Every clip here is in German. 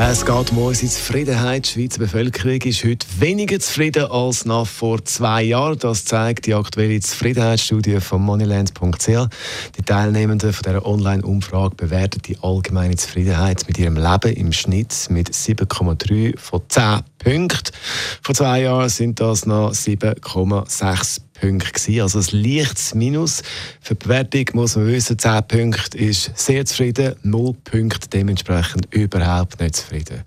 Es geht um unsere Zufriedenheit. Die Schweizer Bevölkerung ist heute weniger zufrieden als nach vor zwei Jahren. Das zeigt die aktuelle Zufriedenheitsstudie von Moneyland.ch. Die Teilnehmenden von dieser Online-Umfrage bewerten die allgemeine Zufriedenheit mit ihrem Leben im Schnitt mit 7,3 von 10 Punkten. Vor zwei Jahren sind das noch 7,6 Punkte gewesen. Also ein leichtes Minus. Für die Bewertung muss man wissen, 10 Punkte ist sehr zufrieden, 0 Punkte dementsprechend überhaupt nicht zufrieden.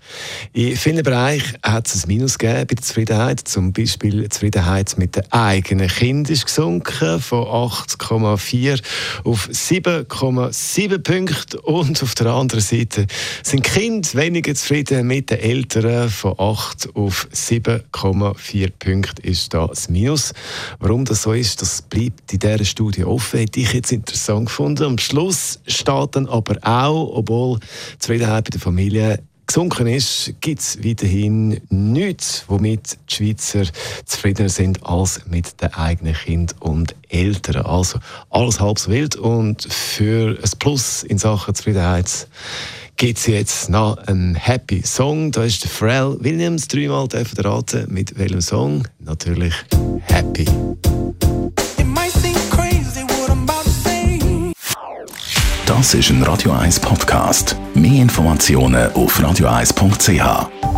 In vielen Bereichen hat es ein Minus gegeben bei der Zufriedenheit. Zum Beispiel die Zufriedenheit mit dem eigenen Kind ist gesunken von 8,4 auf 7,7 Punkte. Und auf der anderen Seite sind Kinder weniger zufrieden mit den Eltern von 8 auf 7,4 Punkte ist da das Minus. Warum Warum das so ist, das bleibt in dieser Studie offen. Hätte ich jetzt interessant gefunden. Am Schluss steht dann aber auch, obwohl die Zufriedenheit bei der Familie gesunken ist, gibt es weiterhin nichts, womit die Schweizer zufriedener sind als mit den eigenen Kindern und Eltern. Also alles halb so wild und für ein Plus in Sachen Zufriedenheit gibt es jetzt noch einen Happy Song. Da ist der Pharrell Williams dreimal raten, mit welchem Song? Natürlich Happy. Das ist ein Radio 1 Podcast. Mehr Informationen auf radio1.ch.